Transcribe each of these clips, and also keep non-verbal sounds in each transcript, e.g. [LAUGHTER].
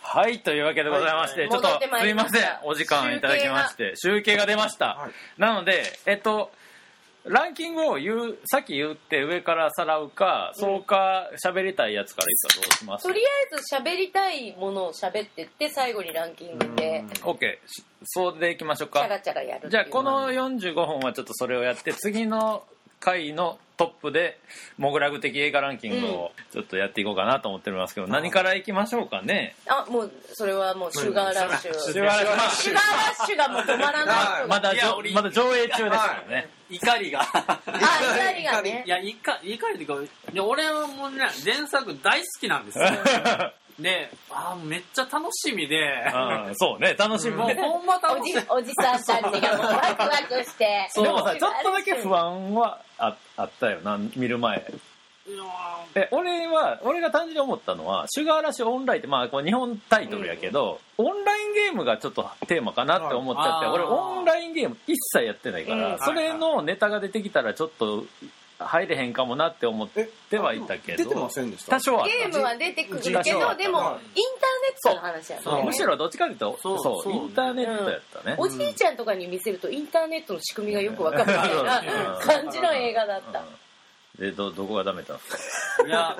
はい、というわけでございまして、はい。ちょっとすいりません、お時間いただきまして、集計が出ました。はい。なので、えっと、ランキングを言う、さっき言って上からさらうか、そうか、喋りたいやつからいくかどうしますとりあえず喋りたいものを喋ってって最後にランキングで ?OK、しそうでいきましょうか。チャガチャガやるじゃあ、この45本はちょっとそれをやって、次の回のトップで、モグラグ的映画ランキングをちょっとやっていこうかなと思っておりますけど、何からいきましょうかね？あもうそれはもうシュガーラッシュ。シュガーラッシュ。ガーラッシュがもう止まらない。まだまだ上映中ですからね。怒りが。あ怒りがね。いや怒怒りっていうかいや俺はもうね前作大好きなんですよ [LAUGHS] であーめっちゃ楽しみで。うんそうね、楽しみね。もうほんまお楽しみ。じおじさんたちがもうワクワクして。そう。でもさ、ちょっとだけ不安はああったよな、見る前。え、俺は、俺が単純に思ったのは、シュガーラッシュオンラインって、まあ、これ日本タイトルやけど、オンラインゲームがちょっとテーマかなって思っちゃって、あー。俺オンラインゲーム一切やってないから、うん。それのネタが出てきたらちょっと入れへんかもなって思ってはいたけど、出てませんでした？多少はゲームは出てくるけどでもインターネットの話やそう。ねむしろどっちかというと、そそううそう。インターネットやったね。おじいちゃんとかに見せるとインターネットの仕組みがよくわかるみたいなうん。感じの映画だった。うん。で、ど、どこがダメだいや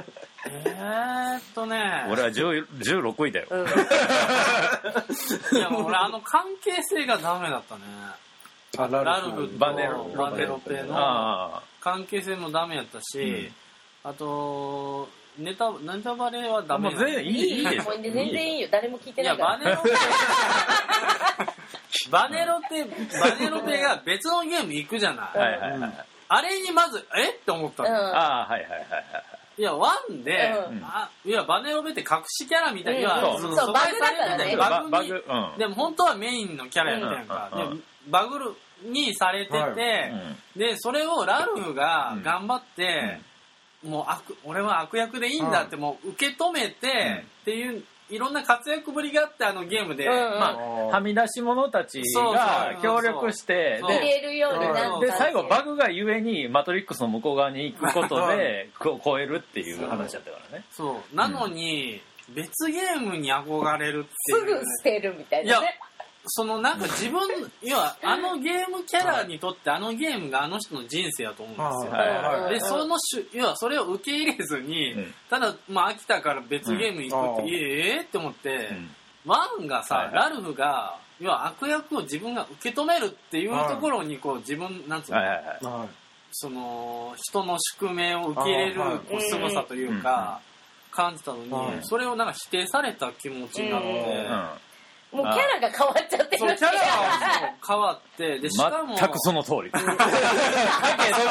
えー、っとね。俺は10 16位だよ。うん。[LAUGHS] いやもう俺あの関係性がダメだったね。あララルフとバネロ。バネロペの。あ関係性もダメやったし、うん。あとネタネタバレはダあ。もメう全然いい、いいです。もう全然いいよ。誰も聞いてないから。バネロペバネロペバネロペが別のゲーム行くじゃない、はいはいはい。あれにまずえ？って思ったの、うん。ああ、はいはいはいはい。い。やワンで、うん。あいやバネロペって隠しキャラみたいには、うんそバグだからね。バグに。バグ、うん。でも本当はメインのキャラやったやんか、うんうん。うん。でバグるにされてて、はい。でそれをラルフが頑張って、もう悪俺は悪役でいいんだってもう受け止めて、っていういろんな活躍ぶりがあってあのゲームで、うんうん。まあはみ出し者たちが協力してで最後バグがゆえにマトリックスの向こう側に行くことでこ超えるっていう話だったからね。そう。なのに、別ゲームに憧れるってすぐいう捨てるみたいいやなねそのなんか自分 [LAUGHS] 要はあのゲームキャラにとってあのゲームがあの人の人生だと思うんですよ、はいでそのしゅ要はそれを受け入れずに、うん。ただ、まあ、飽きたから別ゲーム行くって、うん。いええって思って、うん。ワンがさ、はいはい。ラルフが要は悪役を自分が受け止めるっていうところにこう自分なんつうの、はいはいはい。はい。その人の宿命を受け入れるあーはい。こう凄さというか、感じたのに、はい。それをなんか否定された気持ちになって、うんもうキャラが変わっちゃってるそうキャラはそう変わってでしかも全くその通り。[LAUGHS] だけ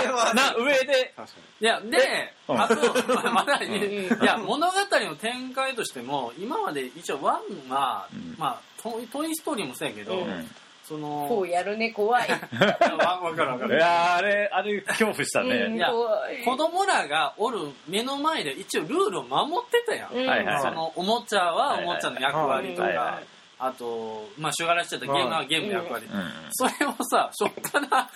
どな上で確かいやで、うん。あと [LAUGHS] まだ、ん。いや物語の展開としても今まで一応ワンは、うん。まあトイトイストーリーもそうやけど、うん。そのこうやるね怖い。[LAUGHS] わわかるわかいるやーあれあれ恐怖したうんねいや怖い子供らがおる目の前で一応ルールを守ってたやん、うんはいはいそのおもちゃはおもちゃの役割とか、はいはいはいあと、まあ、シュガーラッシュだったらゲームはゲームの役割、うんそれをさ、しょっぱな、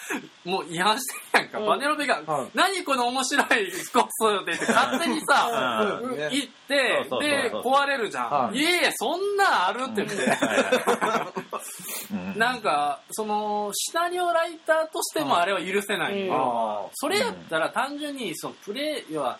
もう違反してるやんか。うんバネロベが、はい。何この面白いコースって言って勝手にさ、行ってそうそうそうで壊れるじゃん、はい。い、やいやそんなんあるって言って、うん。[LAUGHS] なんかそのシナリオライターとしてもあれは許せない、うん。あそれやったら単純にそのプレイ要は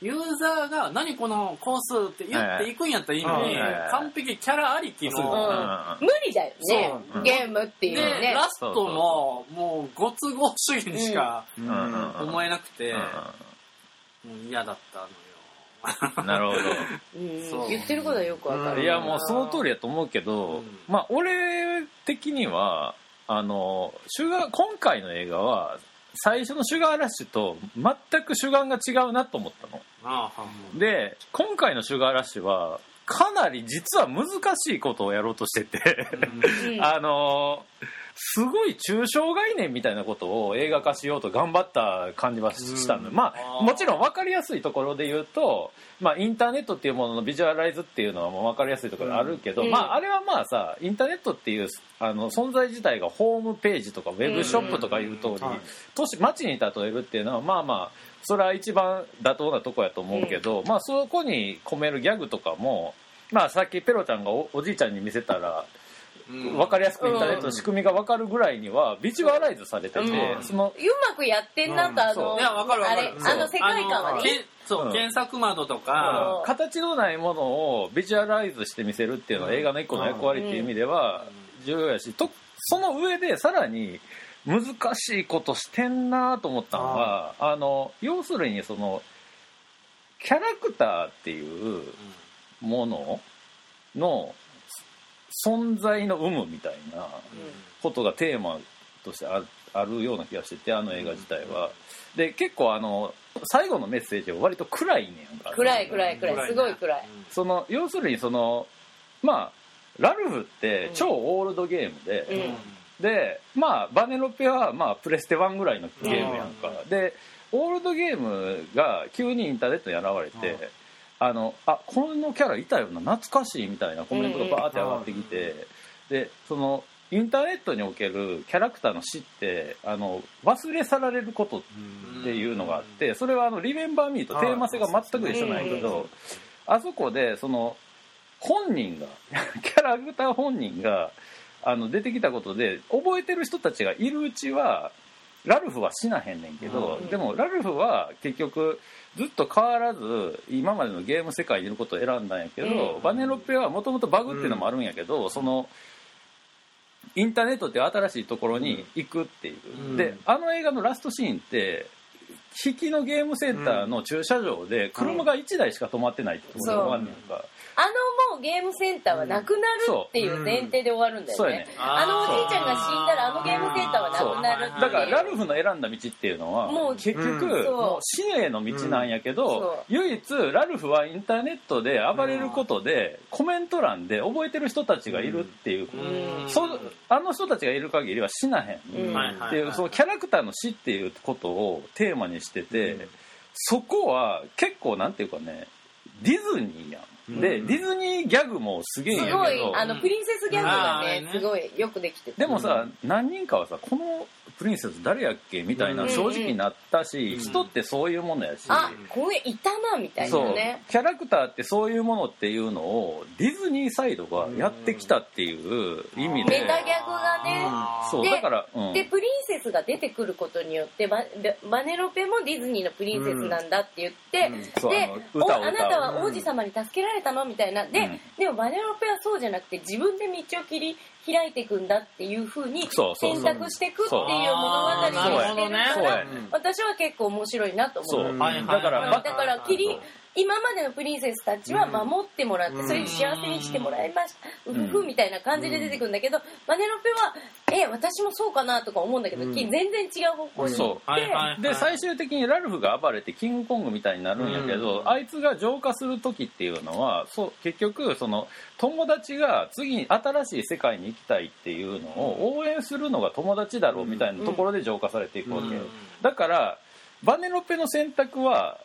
ユーザーが何このコースって言っていくんやったらいいのに、完璧キャラありきうん。の、無理だよね。ゲームっていうね。ラストももうご都合主義にしか思えなくて、うもう嫌だったのよ。ん [LAUGHS] なるほど。言ってることはよくわかる。いやもうその通りやと思うけど、うん。まあ俺的にはあの今回の映画は最初のシュガーラッシュと全く主眼が違うなと思ったの。ああで今回のシュガーラッシュはかなり実は難しいことをやろうとしてて。うん。[LAUGHS] あのすごい抽象概念みたいなことを映画化しようと頑張った感じはしたの、うん。まあもちろん分かりやすいところで言うと、まあ、インターネットっていうもののビジュアライズっていうのはもう分かりやすいところあるけど、うん。まあ、あれはまあさインターネットっていうあの存在自体がホームページとかウェブショップとかいう通り、はい。都市街に例えるっていうのはまあまあそれは一番妥当なとこやと思うけど、まあそこに込めるギャグとかもまあさっきペロちゃんがおおじいちゃんに見せたらうん分かりやすくインターネットの仕組みが分かるぐらいにはビジュアライズされてて、うん。そのうまくやってんなと、あの、いやわかるわかる。あれ、あの世界観はね。そう、うん。検索窓とか、う。ん形のないものをビジュアライズして見せるっていうのは映画の一個の役割っていう意味では重要やしとその上でさらに難しいことしてんなと思ったのはあの要するにそのキャラクターっていうものの存在の有無みたいなことがテーマとしてああるような気がしててあの映画自体は。で結構あの最後のメッセージは割と暗いねんか暗い暗い暗い、すごい暗い。その要するにそのまあラルフって超オールドゲームで、うん。でまあバネロペはまあプレステ1ぐらいのゲームやんか、でオールドゲームが急にインターネットに現れて、あのあこのキャラいたよな懐かしいみたいなコメントがバーって上がってきて、でそのインターネットにおけるキャラクターの死ってあの忘れ去られることっていうのがあってそれはあの「リメンバー・ミー」とテーマ性が全く一緒なんやけどあそこでその本人が [LAUGHS] キャラクター本人があの出てきたことで覚えてる人たちがいるうちはラルフは死なへんねんけど、うん。でもラルフは結局ずっと変わらず今までのゲーム世界にいることを選んだんやけど、うん。バネロペはもともとバグっていうのもあるんやけど、そのインターネットっていう新しいところに行くっていう、うん。であの映画のラストシーンって引きのゲームセンターの駐車場で車が1台しか止まってないってことが分かんねんか、あのもうゲームセンターはなくなるっていう前提で終わるんだよね。あのおじいちゃんが死んだらあのゲームセンターはなくなるっていう。だからラルフの選んだ道っていうのはもう結局、もう。死への道なんやけうんど、唯一ラルフはインターネットで暴れることで、コメント欄で覚えてる人たちがいるっていう、うん。そあの人たちがいる限りは死なへん、うん。はいはいっていうそのキャラクターの死っていうことをテーマにしてて、そこは結構なんていうかねディズニーやん、でディズニーギャグもすげえんやけど。すごい、あの、プリンセスギャグがねあーね、すごいよくできてて。でもさ、何人かはさこのプリンセス誰やっけみたいなうん。正直になったし、うん。人ってそういうものやし、あ、これいたな、みたいそう。なね。キャラクターってそういうものっていうのをディズニーサイドがやってきたっていう意味で、メタギャグがね、でそうだから、うん、で、プリンセスが出てくることによって、ババネロペもディズニーのプリンセスなんだって言って、であなたは王子様に助けられたの？みたいな。で、うん。でもバネロペはそうじゃなくて、自分で道を切り開いていくんだっていう風にそうそう。そう選択していくっていう物語にしてるから、私は結構面白いなと思う。だから、だから切り今までのプリンセスたちは守ってもらって、うん。それで幸せにしてもらいました、ううんふふみたいな感じで出てくるんだけど、マネロペはえ私もそうかなとか思うんだけど、うん。き全然違う方向に行って、そう。はいはいで最終的にラルフが暴れてキングコングみたいになるんやけど、うん。あいつが浄化する時っていうのはそう結局その友達が次に新しい世界に行きたいっていうのを応援するのが友達だろうみたいなところで浄化されていくわけ、うん。だからバネロペの選択は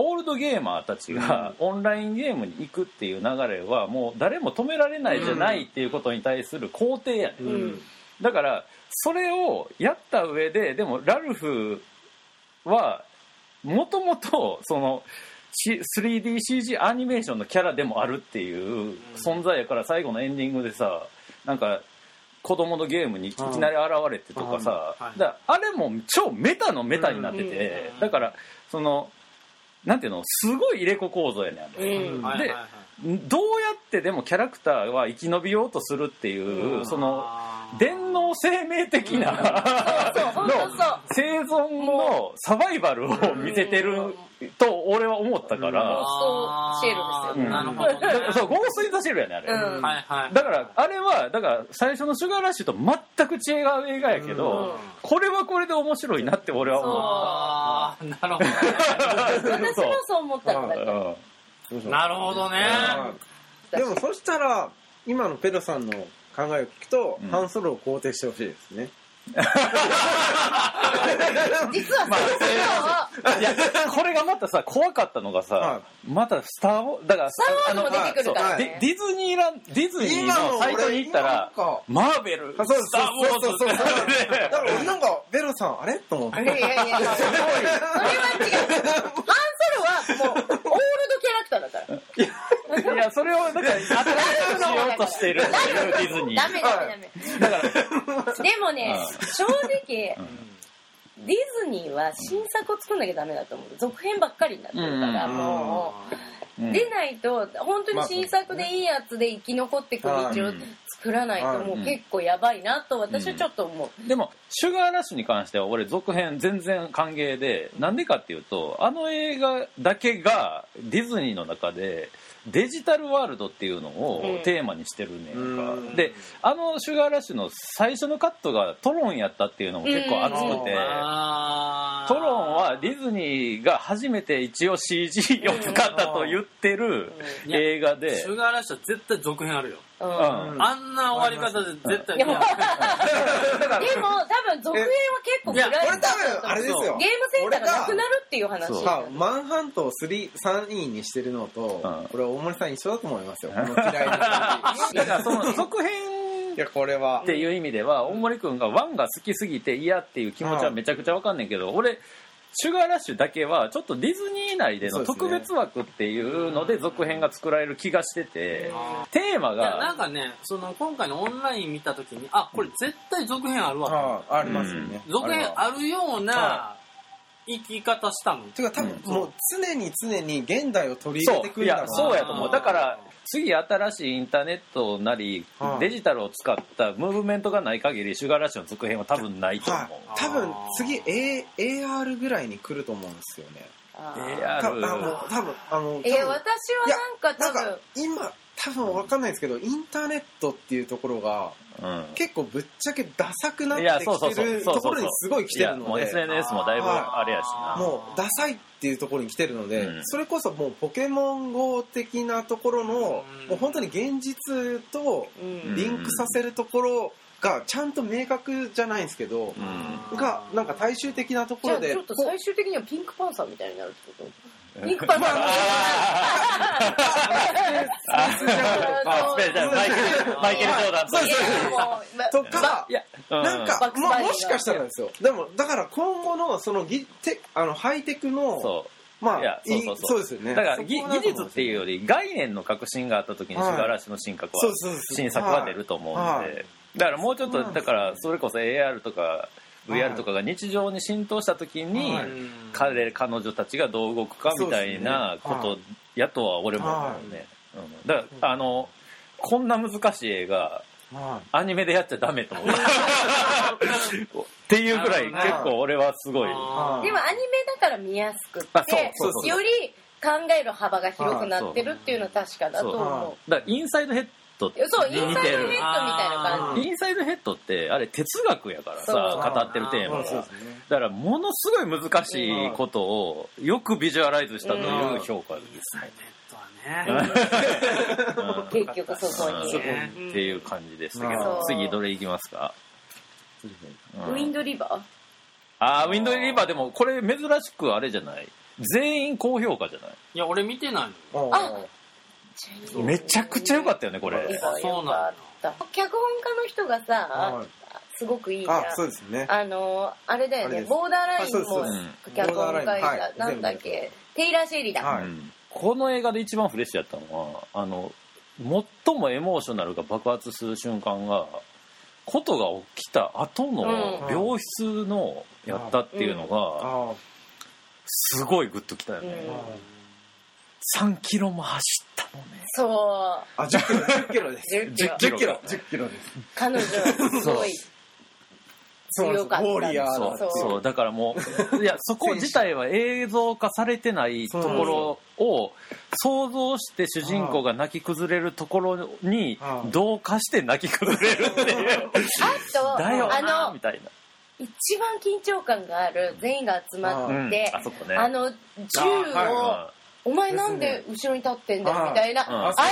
オールドゲーマーたちがオンラインゲームに行くっていう流れはもう誰も止められないじゃないっていうことに対する肯定やね、ん。うん。だからそれをやった上ででもラルフはもともとそのし 3DCG アニメーションのキャラでもあるっていう存在やから最後のエンディングでさなんか子供のゲームにいきなり現れてとかさ。だあれも超メタのメタになってて。うん。だからそのなんていうのすごい入れ子構造やねんあれ。うん。はいはいはい。どうやってでもキャラクターは生き延びようとするっていうその電脳生命的なそうそう本当そう。生存のサバイバルを見せてると俺は思ったから、ゴーストシェルですようん。なるほど。ねだからそうゴースト・イン・ザ・シェルやねあれ、うん。はいはい。だからあれはだから最初のシュガーラッシュと全く違う映画やけど、うん。これはこれで面白いなって俺は思っあーなるほどね。私もそう思ったからうん。なるほどね。でもそしたら今のペドさんの考えを聞くと、うん。ハンソロを肯定してほしいですね。[LAUGHS] 実はそのいやこれがまたさ怖かったのがさ、はまたスター・ウォーだからスター・ウォーズも出てくるからデねィディズニーランディズニーのサイトに行ったらマーベルあそうスター・ウォーズそうそうそうそうってだから俺なんかベロさんあれ？と思って。いやいやいやそれは違う。ハンソロはもうオールドキャラクターだからいやそれをだから新しくしようとしてる。っていうディズニーダメダメダメ。だからでもねう正直ディズニーは新作を作んなきゃダメだと思う。続編ばっかりになってるからうんもう。うん。出ないと本当に新作でいいやつで生き残っていく道を作らないともう結構やばいなと私はちょっと思う。でもシュガーラッシュに関しては俺続編全然歓迎でなんでかっていうとあの映画だけがディズニーの中でデジタルワールドっていうのをうん。テーマにしてるねんか、うん。であのシュガーラッシュの最初のカットがトロンやったっていうのも結構熱くて、あー。トロンはディズニーが初めて一応 CG を使ったと言ってる映画で。シュガーラッシュは絶対続編あるよ。うんうんあんな終わり方で絶対でも多分続編は結構暗い俺多分あれですよ。ゲームセンターがなくなるっていう話。そう。あマンハントを3 3位にしてるのと、うん。これ大森さん一緒だと思いますよ。この嫌いだからその続編じ [LAUGHS] いやこれは。っていう意味では大森君がワンが好きすぎて嫌っていう気持ちはめちゃくちゃわかんないけど俺シュガーラッシュだけはちょっとディズニー内での特別枠っていうので続編が作られる気がしててテーマいやなんがかねその今回のオンライン見た時にあこれ絶対続編あるわあありますよね、続編ああるような生き方したの？てか多分うん。もう常に常に現代を取り入れそういやてくるんだろうなそうやと思う。だから次新しいインターネットなりはい。デジタルを使ったムーブメントがない限りシュガーラッシュの続編は多分ないと思う。はい、多分次 A AR ぐらいに来ると思うんですよね。あー多分あ AR の多分あの多分え私はなんか多分今多分わかんないですけどインターネットっていうところがうん結構ぶっちゃけダサくなってきてるところにすごい来てるので。SNS もだいぶあれやしな。もうダサいっていうところに来てるので、うん。それこそもうポケモン GO 的なところの、うん。もう本当に現実とうんリンクさせるところがちゃんと明確じゃないんですけど、うん。がなんか大衆的なところでじゃあちょっと最終的にはピンクパンサーみたいになるってこと？ピンクパンサーあスページャーマイケルマイケル・ジョーダンとそうそうそう。とかなんかバックスバイリーがももしかしたらですよでもだから今後のそのギテあのハイテクのまあいやそうそうそうですよねだから技術っていうより概念の革新があった時にシはいュガーラッシュの新格は新作は出ると思うんで、はい。だからもうちょっとだからそれこそ AR とか VR とかが日常に浸透した時に、はい。彼彼女たちがどう動くかみたいなことやとは俺も思うね、うん、だからあのこんな難しい映画はアニメでやっちゃダメと思う。[LAUGHS] っていうぐらい結構俺はすごい。でもアニメだから見やすくあそうてそうそう。より考える幅が広くなってるっていうのは確かだと思だからインサイドヘッドそうインサイドヘッドみたいな感じ。インサイドヘッドってあれ哲学やからさ語ってるテーマがそうですねだからものすごい難しいことをよくビジュアライズしたという評価ですサイネットはね [LAUGHS] 結局そこにっていう感じでしたけど。次どれいきますか、うんウィンドリバーあーウィンドリバー？でもこれ珍しくあれじゃない全員高評価じゃないいや俺見てないのあめちゃくちゃ良かったよねこれ。よかった脚本家の人がはさい。すごくいいじゃん。あそうですね。あのあれだよねボーダーラインも脚本書いボーダーラインはい。たなんだっけテイラー・シェリーだ。はい。うんこの映画で一番フレッシュやったのはあの最もエモーショナルが爆発する瞬間がことが起きた後のうん。病室のやったっていうのがあすごいグッときたようね、ん3キロも走ったのね。そう。あ10キロ10キロです。10キロ。10キロ10キロです。彼女はすごい強かったウォーリアーそう。そうだからもういや [LAUGHS] そこ自体は映像化されてないところを想像して主人公が泣き崩れるところにはい同化して泣き崩れるっていう。[LAUGHS] あとだよあなのみたいな。一番緊張感がある全員が集まうん。って、あそこね。あの銃をお前なんで後ろに立ってんだよみたいな、うん。あの感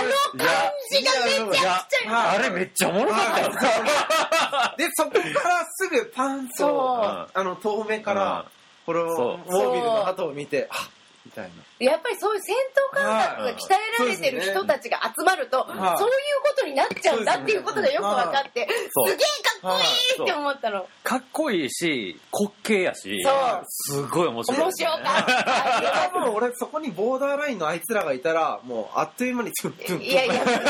じがめちゃくちゃはいあれめっちゃおもろかった。よ [LAUGHS] で、そこからすぐパンそう。と、あの、遠目から、これを、そう。モービルの鳩を見て、あみたいな。やっぱりそういう戦闘感覚が鍛えられてる人たちが集まると、そういうはいことになっちゃうんだっていうことがよく分かって、すげえかっこいいって思ったの。かっこいいし滑稽やしそうすごい面白い面白かった。多 [LAUGHS] 分俺そこにボーダーラインのあいつらがいたら、もうあっという間にツンツンいやいや、混ぜない、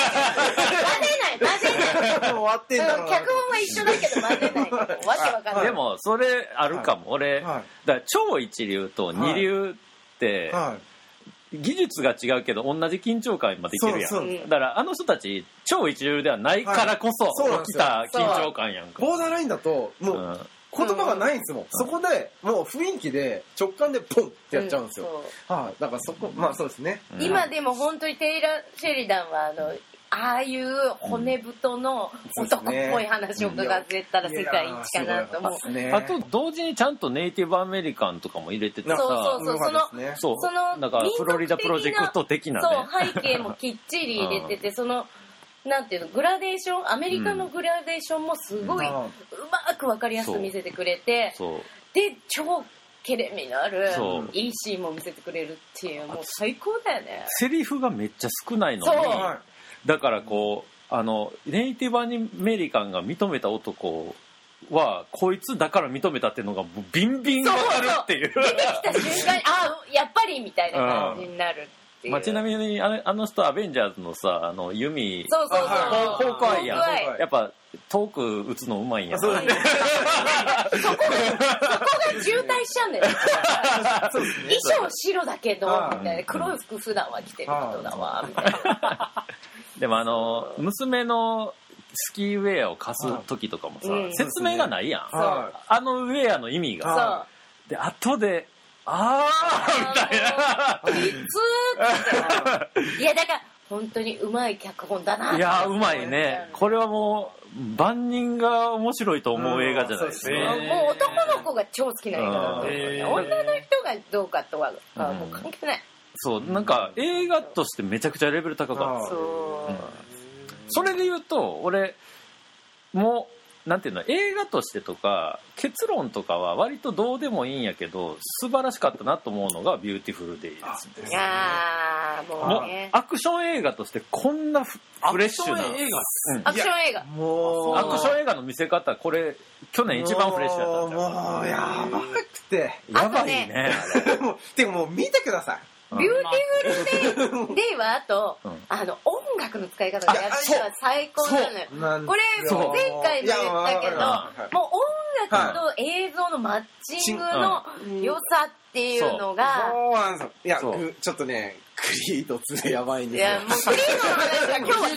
混ぜない。[LAUGHS] もう終わってんだろうな。脚本は一緒だけど混ぜない。わけわかんない。でもそれあるかも、俺、はだから超一流と二流って、はい。技術が違うけど同じ緊張感までいけるやん。そうそう。だからあの人たち超一流ではないからこそ起きた緊張感やんか、ボーダーラインだと、もう、うん。言葉がないんですもん。そこで、もう雰囲気で、直感でポンってやっちゃうんですよ。う。んはい。だからそこ、まあそうですね。うん。今でも本当にテイラー・シェリダンはあのああいう骨太の男っぽい話を伺ってたら世界一かなと思う。ねあと同時にちゃんとネイティブアメリカンとかも入れててさそうそう。そうそのね。そう。そのなんかフロリダプロジェクト的なね。そう背景もきっちり入れててそのなんていうのグラデーションアメリカのグラデーションもすごいううんまく分かりやすく見せてくれてで超ケレミのあるそう。いいシーンも見せてくれるっていうもう最高だよね。セリフがめっちゃ少ないのそう。にはだからこうあのネイティブアニメリカンが認めた男はこいつだから認めたっていうのがビンビンわかるっていう。出てきた瞬間にあやっぱりみたいな感じになる。っていう。まあ、ちなみにあのあの人アベンジャーズのさあの弓そうそうそう。あホークアイアイやっぱ遠く打つのうまいんやい。そうだね。そこが渋滞しちゃうんだよね。そうですね。衣装白だけど、はいみたいな。黒い服普段は着てる人だわ、みたいな。でもあの娘のスキーウェアを貸す時とかもさ、うん説明がないやん、はあのウェアの意味。がで後であーみたいな。あのーきつーって。いや、だから、本当にうまい脚本だないやうまいね。これはもう万人が面白いと思う映画じゃないですか、うんそうですね。もう男の子が超好きな映画だと思う女の人がどうかとははもう関係ない。そうなんか映画としてめちゃくちゃレベル高かった。あそう。それで言うと俺もうなんていうの映画としてとか結論とかは割とどうでもいいんやけど素晴らしかったなと思うのが「ビューティフル・デイズ」ですいやー、ももううね。アクション映画としてこんなフフレッシュなアクション映画うんアクション映画。もう、アクション映画の見せ方これ去年一番フレッシュやったんじゃんもう、やばくて。やばいね [LAUGHS] もうてかもう見てください。ビューティフルデイデイはあと、うん。あの音楽の使い方がやっぱり最高なのよ。なんこれ前回も言ったけどもう音楽と映像のマッチングの良さっていうのが、そう。なんですよ。いや、ちょっとね、クリード2やばいんいですよ。やもうクリードの話が今日は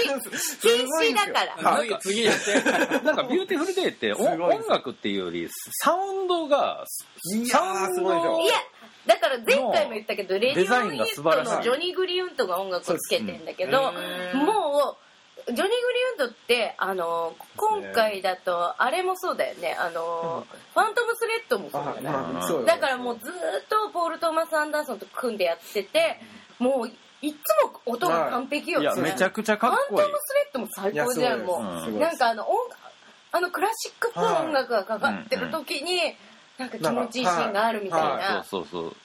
禁止禁止だから。[LAUGHS] はい。次次やって。なんか「ビューティフル・デイ」って音楽っていうよりサウンドがサウンすごいですよいやだから前回も言ったけどレディオンインが素晴らしい。ットのジョニー・グリーンウッドが音楽をつけてんだけど、うん。もうジョニー・グリウントってあの今回だとあれもそうだよね。あの、ファントム・スレッドもそうあだよね、だからもうずーっとポール・トーマス・アンダーソンと組んでやっててもういつも音が完璧よ、い。やそれめちゃくちゃかっファンこいいトム・スレッドも最高じゃんもう、なんかあの音あのクラシックっぽい音楽がかかってる時に、なんか気持ちいいシーンがあるみたいはな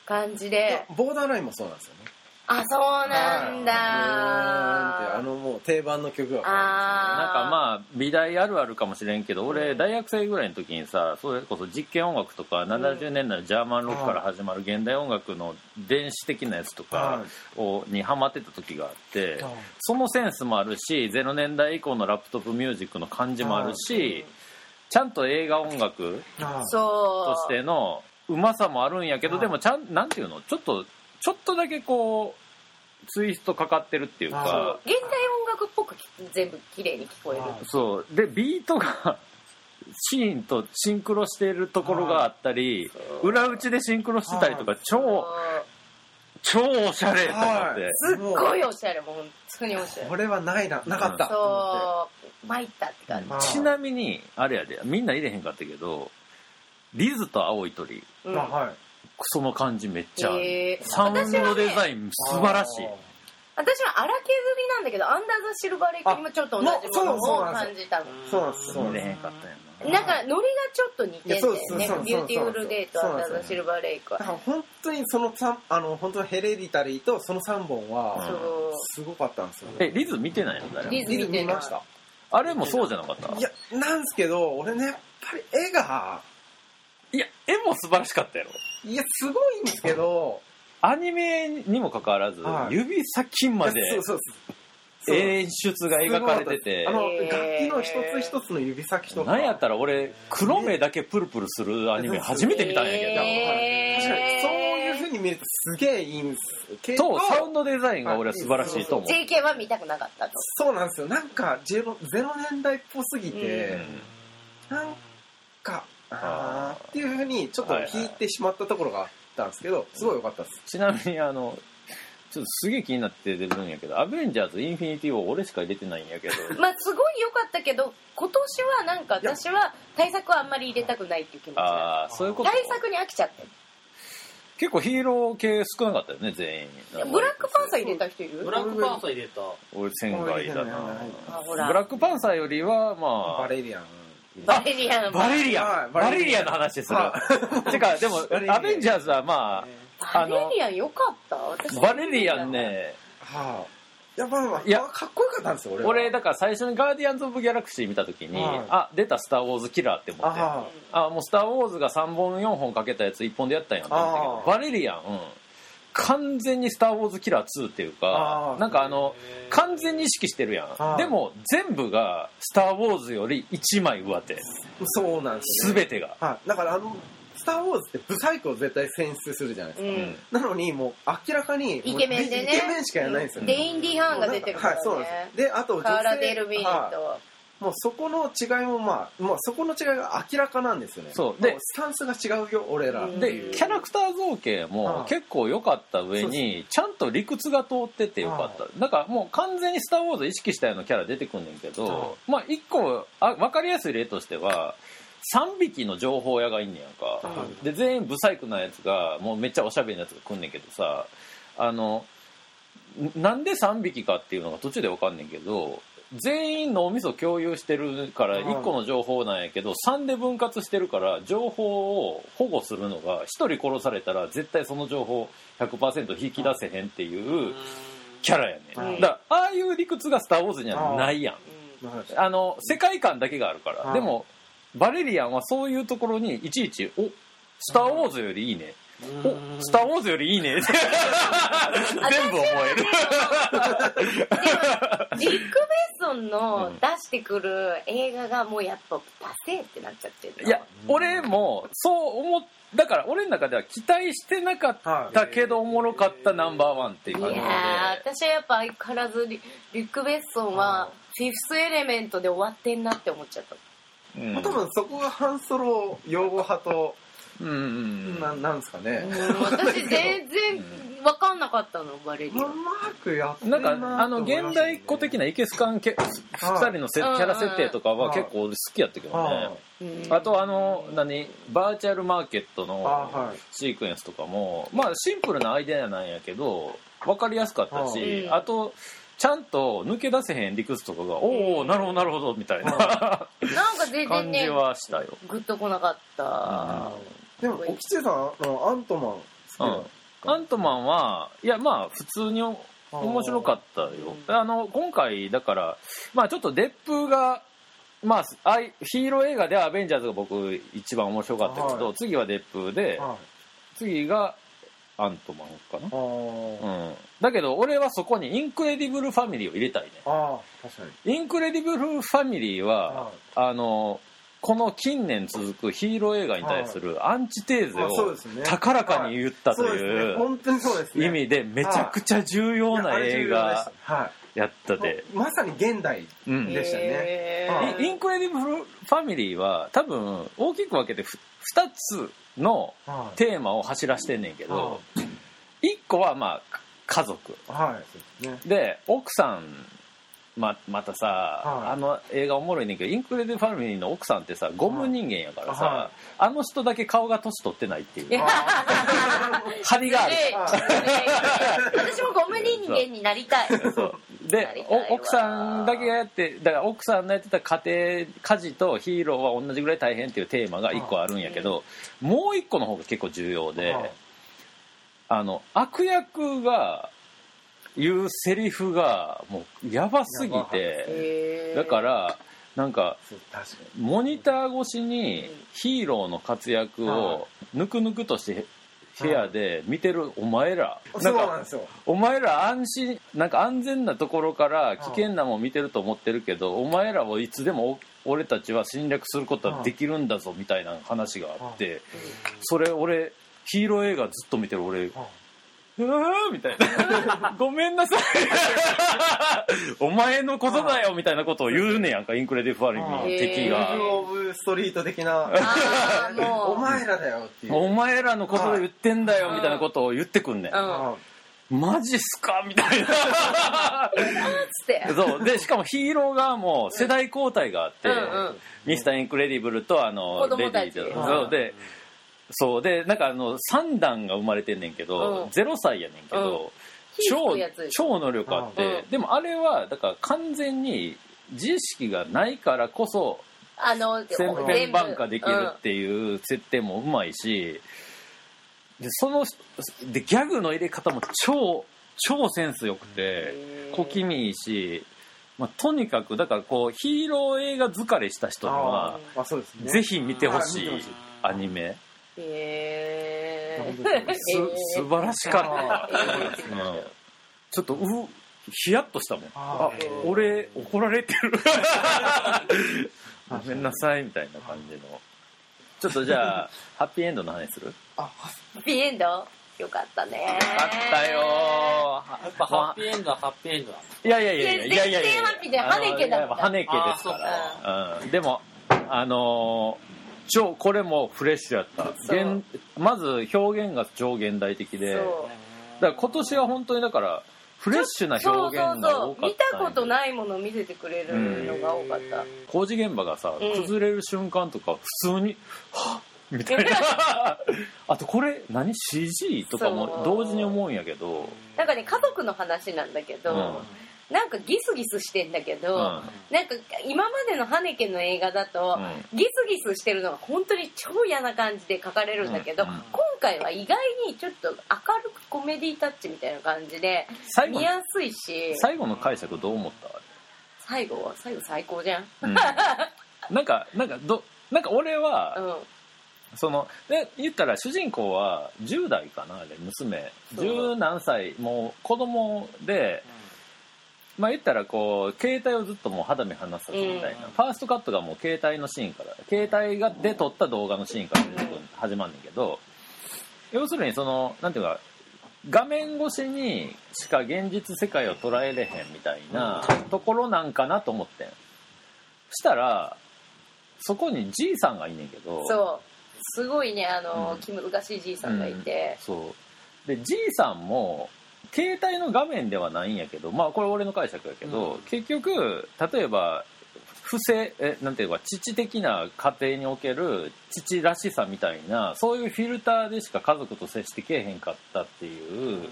感じで、ボーダーラインもそうなんですよね。あそうなんだ。はいあのもう定番の曲が。あなんかまあ美大あるあるかもしれんけど俺大学生ぐらいの時にさそれこそ実験音楽とか70年代のジャーマンロックから始まる現代音楽の電子的なやつとかをにハマってた時があってはい。そのセンスもあるし0年代以降のラップトップミュージックの感じもあるしちゃんと映画音楽あそうとしてのうまさもあるんやけどでもちゃんなんていうの？ちょっとちょっとだけこうツイストかかってるっていうあか現代音楽っぽく全部綺麗に聞こえる。あそう。でビートがシーンとシンクロしているところがあったり裏打ちでシンクロしてたりとか超超おしゃれと思って、はい。すっごいおしゃれもう本当におしゃれ。これはないな、なかった。そう参ったって感じ。あちなみにあれやでみんな入れへんかったけどリズと青い鳥。っうん。あはい。その感じめっちゃある、サウンドデザイン素晴らしい私は荒削りなんだけどアンダーザシルバーレイクにもちょっと同じものを感じたのそうなんですそうですへん。かったよなんかノリがちょっと似てんだよねビューティフルデーとそうなんですよ。アンダーザシルバーレイクは。だから本当にその三あの本当にヘレディタリーとその3本はそう。すごかったんですよ。なえリズ見てないの？リズリズ見ました。あれもそうじゃなかった？いやなんですけど俺ねやっぱり絵がいや絵も素晴らしかったやろ。いやすごいんですけどアニメにもかかわらず、はい。指先までいやそうそうそう。演出が描かれてて。あの楽器の一つ一つの指先とか。なんやったら俺黒目だけプルプルするアニメ初めて見たんやけど、へー。確かにそういう風に見るとすげえいいんですけど。とサウンドデザインが俺は素晴らしいと思う、JK は見たくなかったと。そうなんですよ。なんかゼロゼロ年代っぽすぎて、なんかあーっていう風にちょっと引いてしまったところがあったんですけどすごい良かったです。ちなみにあのちょっとすげえ気になって出るんやけど「アベンジャーズ・インフィニティ・ウォー」俺しか入れてないんやけど。[LAUGHS] まあすごい良かったけど今年はなんか私は対策はあんまり入れたくないっていう気持ちがああそういうこと対策に飽きちゃって結構ヒーロー系少なかったよね全員。ブラックパンサー入れた人いる？ブラックパンサー入れた。俺仙外だな。あほら。ブラックパンサーよりはまあ。バレリアンバレリアンバレリア。ンはいバレリア。ンの話するはてか [LAUGHS] でもア。ベンジャーズはまバレリアン良かった？あ私。バレリアンねはあい。やまあまあいやかっこよかったんですよ俺は。俺だから最初に「ガーディアンズ・オブ・ギャラクシー」見た時に、はい。あ出た「スター・ウォーズ・キラー」って思って。ああもう「スター・ウォーズ」が3本4本かけたやつ1本でやったんやと思ったけどバレリアン、うん完全に「スター・ウォーズ・キラー2」っていうかなんかあの完全に意識してるやん。でも全部が「スター・ウォーズ」より1枚上手。そうなんですよ全てが。はい。だからあのスター・ウォーズってブサイクを絶対選出するじゃないですか、うん。なのにもう明らかにイケメンでね。イケメンしかやらないんですよ、デインディ・ハーンが出てるからはいそうなんねです。であと女性カーラ・デル・ミーはい。ともうそこの違いもまあもうそこの違いが明らかなんですよね。そう。でもスタンスが違うよ俺らう。ん。でキャラクター造形もはい結構良かった上にちゃんと理屈が通ってて良かった。だからもう完全に「スター・ウォーズ」意識したようなキャラ出てくんねんけはどまあ一個あ分かりやすい例としては3匹の情報屋がいんねやんか。はで全員ブサイクなやつがもうめっちゃおしゃべりなやつが来んねんけどさあのんなんで3匹かっていうのが途中で分かんねんけど全員脳みそ共有してるからはい1個の情報なんやけど3で分割してるから情報を保護するのが1人殺されたら絶対その情報100%引き出せへんっていうキャラやねだからああいう理屈が「スター・ウォーズ」にはないやん。あの世界観だけがあるから、はいでもバレリアンはそういうところにいちいち「おスター・ウォーズよりいいね」おスター・ウォーズよりいいね」って全部思える。リック・ベッソンの出してくる映画がもうやっぱパセーってなっちゃってるの。いや俺もそう思っだから俺の中では期待してなかったけどおもろかったナンバーワンっていうい感じで。やー私はやっぱ相変わらずリリック・ベッソンはフィフスエレメントで終わってんなって思っちゃった。うん。多分そこがハンソロ擁護派と、うん。うんななんですかね、うん私全然分かんなかったのバレリア。ンうまくやってなんかあの現代っ子的なイケスカンキャ2人のせキうん。ャラ設定とかは結構俺好きやったけどね。はうん。あとあの何バーチャルマーケットあのはい。シークエンスとかもまあシンプルなアイデアなんやけど分かりやすかったしうん。あとちゃんと抜け出せへん理屈とかがおおなるほどなるほどみたいななんか全然感じねはしたよ。グッとこなかったでもおきちさんアントマン好きなの？アントマンはいやまあ普通にお面白かったよ。あの今回だからまあちょっとデップーがまああいヒーロー映画ではアベンジャーズが僕一番面白かったけど、はい。次はデップーで、はい。次がアントマンかな。うん、だけど俺はそこにインクレディブルファミリーを入れたいね。あー確かに。インクレディブルファミリーは、あのこの近年続くヒーロー映画に対するアンチテーゼあそうをですね。高らかに言ったという本当にそうですね。意味でめちゃくちゃ重要な映画はやったいで、まさに現代うん。でしたね。インクレディブルファミリーは多分大きく分けて2つのはい。テーマを走らしてんねんけど1個はまあ家族。はい。で奥さんままたさ、はい。あの映画おもろいねんけどインクレディブル・ファミリーの奥さんってさゴム人間やからさ、はい。あの人だけ顔が年取ってないっていう。[LAUGHS] 張りがある。私もゴム人間になりたい。で奥さんだけがやってだから奥さんのやってた家庭家事とヒーローは同じぐらい大変っていうテーマが1個あるんやけど、もう1個の方が結構重要で、はい。あの悪役が言うセリフがもうやばすぎてだからなんかモニター越しにヒーローの活躍はをぬくぬくとして部屋で見てるお前ら。になんかお前ら安心なんか安全なところから危険なもん見てると思ってるけどお前らをいつでもお俺たちは侵略することはできるんだぞみたいな話があってそれ俺ヒーロー映画ずっと見てる俺うわーみたいな。[LAUGHS] ごめんなさい。お前のことだよみたいなことを言うねやんかインクレディブ・ファリミの敵ウがオブ・ストリート的な。お前らだよっていう。お前らのことで言ってんだよみたいなことを言ってくんねん。マジっすか？みたいな。つって。そう。でしかもヒーロー側も世代交代があって、ミスターインクレディブルとあのレディとうんそう。でそう。でなんかあの3弾が生まれてんねんけど、うん。0歳やねんけど、火吹超超能力あって、うんでもあれはだから完全に自意識がないからこそあの千変万化できるっていう設定もうまいしでそのでギャグの入れ方も超超センスよくて小気味いいし、まあ、とにかくだからこうヒーロー映画疲れした人にはあそうですね。ぜひ見てほしい。アニメへ本当にす素晴らしかった、うん。ちょっとうヒヤッとしたもん。あ俺怒られてる。ごめんなさいみたいな感じの。ちょっとじゃあハッピーエンドの話する？あピエンド？よかったね。よかったよやっぱハッピーエンドはハッピーエンドだ。いやいやいやいやいやいやいや。ハッピーでハネケだった。あのハネケですから。うん、でもあのー超これもフレッシュやった。現まず表現が超現代的で。だから今年は本当にだからフレッシュな表現が多かったそうそうそう。見たことないものを見せてくれるのが多かった、工事現場がさうん。崩れる瞬間とか普通に「はっ!」みたいな。[LAUGHS] あとこれ何？CG? とかも同時に思うんやけど。なんかね家族の話なんだけど、うんなんかギスギスしてんだけど、うん。なんか今までのハネケンの映画だと、うギスギスしてるのが本当に超嫌な感じで描かれるんだけど、うん。うん。今回は意外にちょっと明るくコメディタッチみたいな感じで見やすいし。最後の解釈どう思った？最後は最後最高じゃん、うん。[LAUGHS] なんかなんかどなんか俺は、うん、そので言ったら主人公は10代かなあれ娘。十何歳もう子供でまあ言ったらこう携帯をずっともう肌身離さずみたいな、うん。ファーストカットがもう携帯のシーンから携帯がで撮った動画のシーンから始まんねんけど要するにそのなんていうか画面越しにしか現実世界を捉えれへんみたいなところなんかなと思ってん。したらそこにじいさんがいんねんけどそう。すごいねあの、うん。気難しいじいさんがいて、そう。でじいさんも携帯の画面ではないんやけどまあこれ俺の解釈やけど、うん。結局例えば不正えなんていうか父的な家庭における父らしさみたいなそういうフィルターでしか家族と接してけえへんかったっていう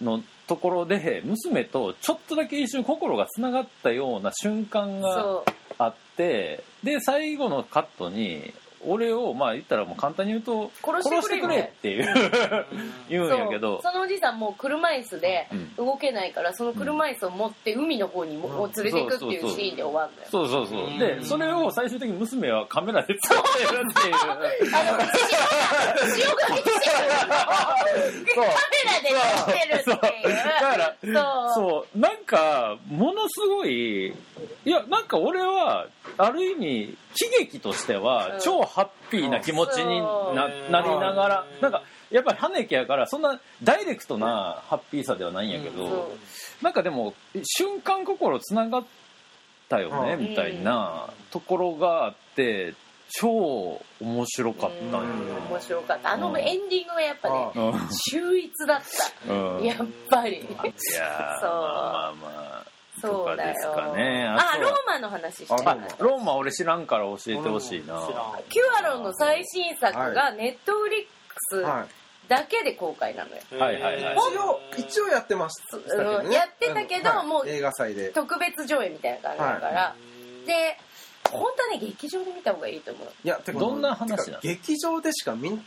のところで娘とちょっとだけ一瞬心がつながったような瞬間があってで最後のカットに俺をまあ言ったらもう簡単に言うと殺してくれっていう [LAUGHS] 言うんやけど。そのおじさんもう車椅子でうん。動けないからその車椅子を持って海の方にももう連れていくっていうシーンで終わるのよ。そうそうそうう。ん。でそれを最終的に娘はカメラで撮ってるっていう。あの塩が塩がそうカメラで撮ってるっていう。だからそう。そう。なんかものすごいいやなんか俺はある意味喜劇としてはうん。超ハッピーな気持ちになりながらなんかやっぱりハネケやからそんなダイレクトなハッピーさではないんやけそどうなんかでも瞬間心つながったよねうん。みたいなところがあって超面白かったんようん。面白かった。あのエンディングがやっぱねうん。秀逸だった。うん。やっぱり。いやーそう。まあまあまあとかですかね。あとはローマの話してローマ俺知らんから教えてほしいな。キュアロンの最新作がネットフリックはい。スだけで公開なのよ、はいはいはい。一応一応やってましたけどねやってたけどはい。もう映画祭で。特別上映みたいな感じだから、で本当はね劇場で見た方がいいと思う。いやてかどんな話なの？劇場でしか見ん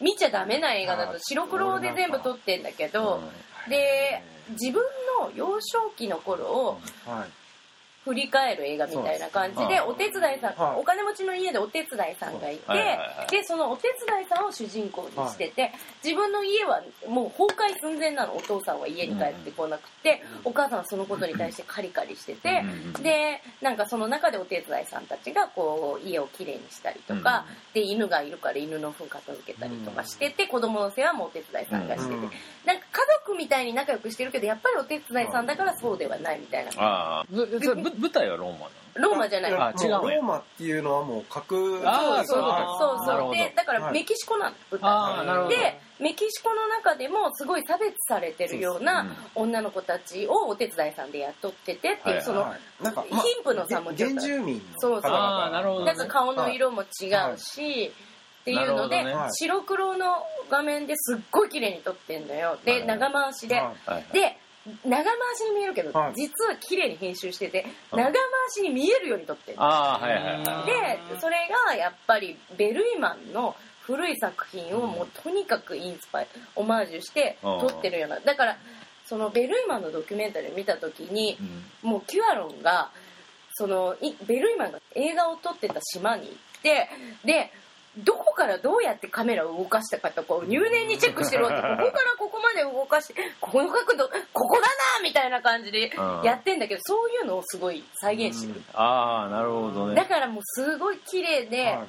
見ちゃダメな映画だあと白黒で全部撮ってんだけど、で自分幼少期の頃をはい。振り返る映画みたいな感じでお手伝いさん、はい。お金持ちの家でお手伝いさんがいて、でそのお手伝いさんを主人公にしてて、自分の家はもう崩壊寸前なのお父さんは家に帰ってこなくて、お母さんはそのことに対してカリカリしてて、うん。でなんかその中でお手伝いさんたちがこう家をきれいにしたりとか、で犬がいるから犬の糞片付けたりとかしてて、子供の世話もお手伝いさんがしてて、うん。なんか家族みたいに仲良くしてるけどやっぱりお手伝いさんだからそうではないみたいな舞台はローマローマじゃない。あ違うもローマっていうのはもう架空あーそういうそうそう。でだからはい。メキシコなの舞ああなるほど。台でメキシコの中でもすごい差別されてるような女の子たちをお手伝いさんで雇っててっていはいうその貧富の差もちょっと。原住民のそうそう。ああなるほどね。なんか顔の色も違うし、っていうので、白黒の画面ですっごい綺麗に撮ってんのよ。で、はい。長回しで、はいはいはい。で長回しに見えるけど、はい。実は綺麗に編集しててうん。長回しに見えるように撮ってるああはいはいはい。でそれがやっぱりベルイマンの古い作品をもうとにかくインスパイオマージュして撮ってるような。だからそのベルイマンのドキュメンタリーを見た時にうん。もうキュアロンがそのいベルイマンが映画を撮ってた島に行ってでどこからどうやってカメラを動かしたかとこう入念にチェックしてるわけ。ここからここまで動かして [LAUGHS] この角度ここだなみたいな感じでうん。やってんだけどそういうのをすごい再現してる。ああなるほどね。だからもうすごい綺麗で、はい。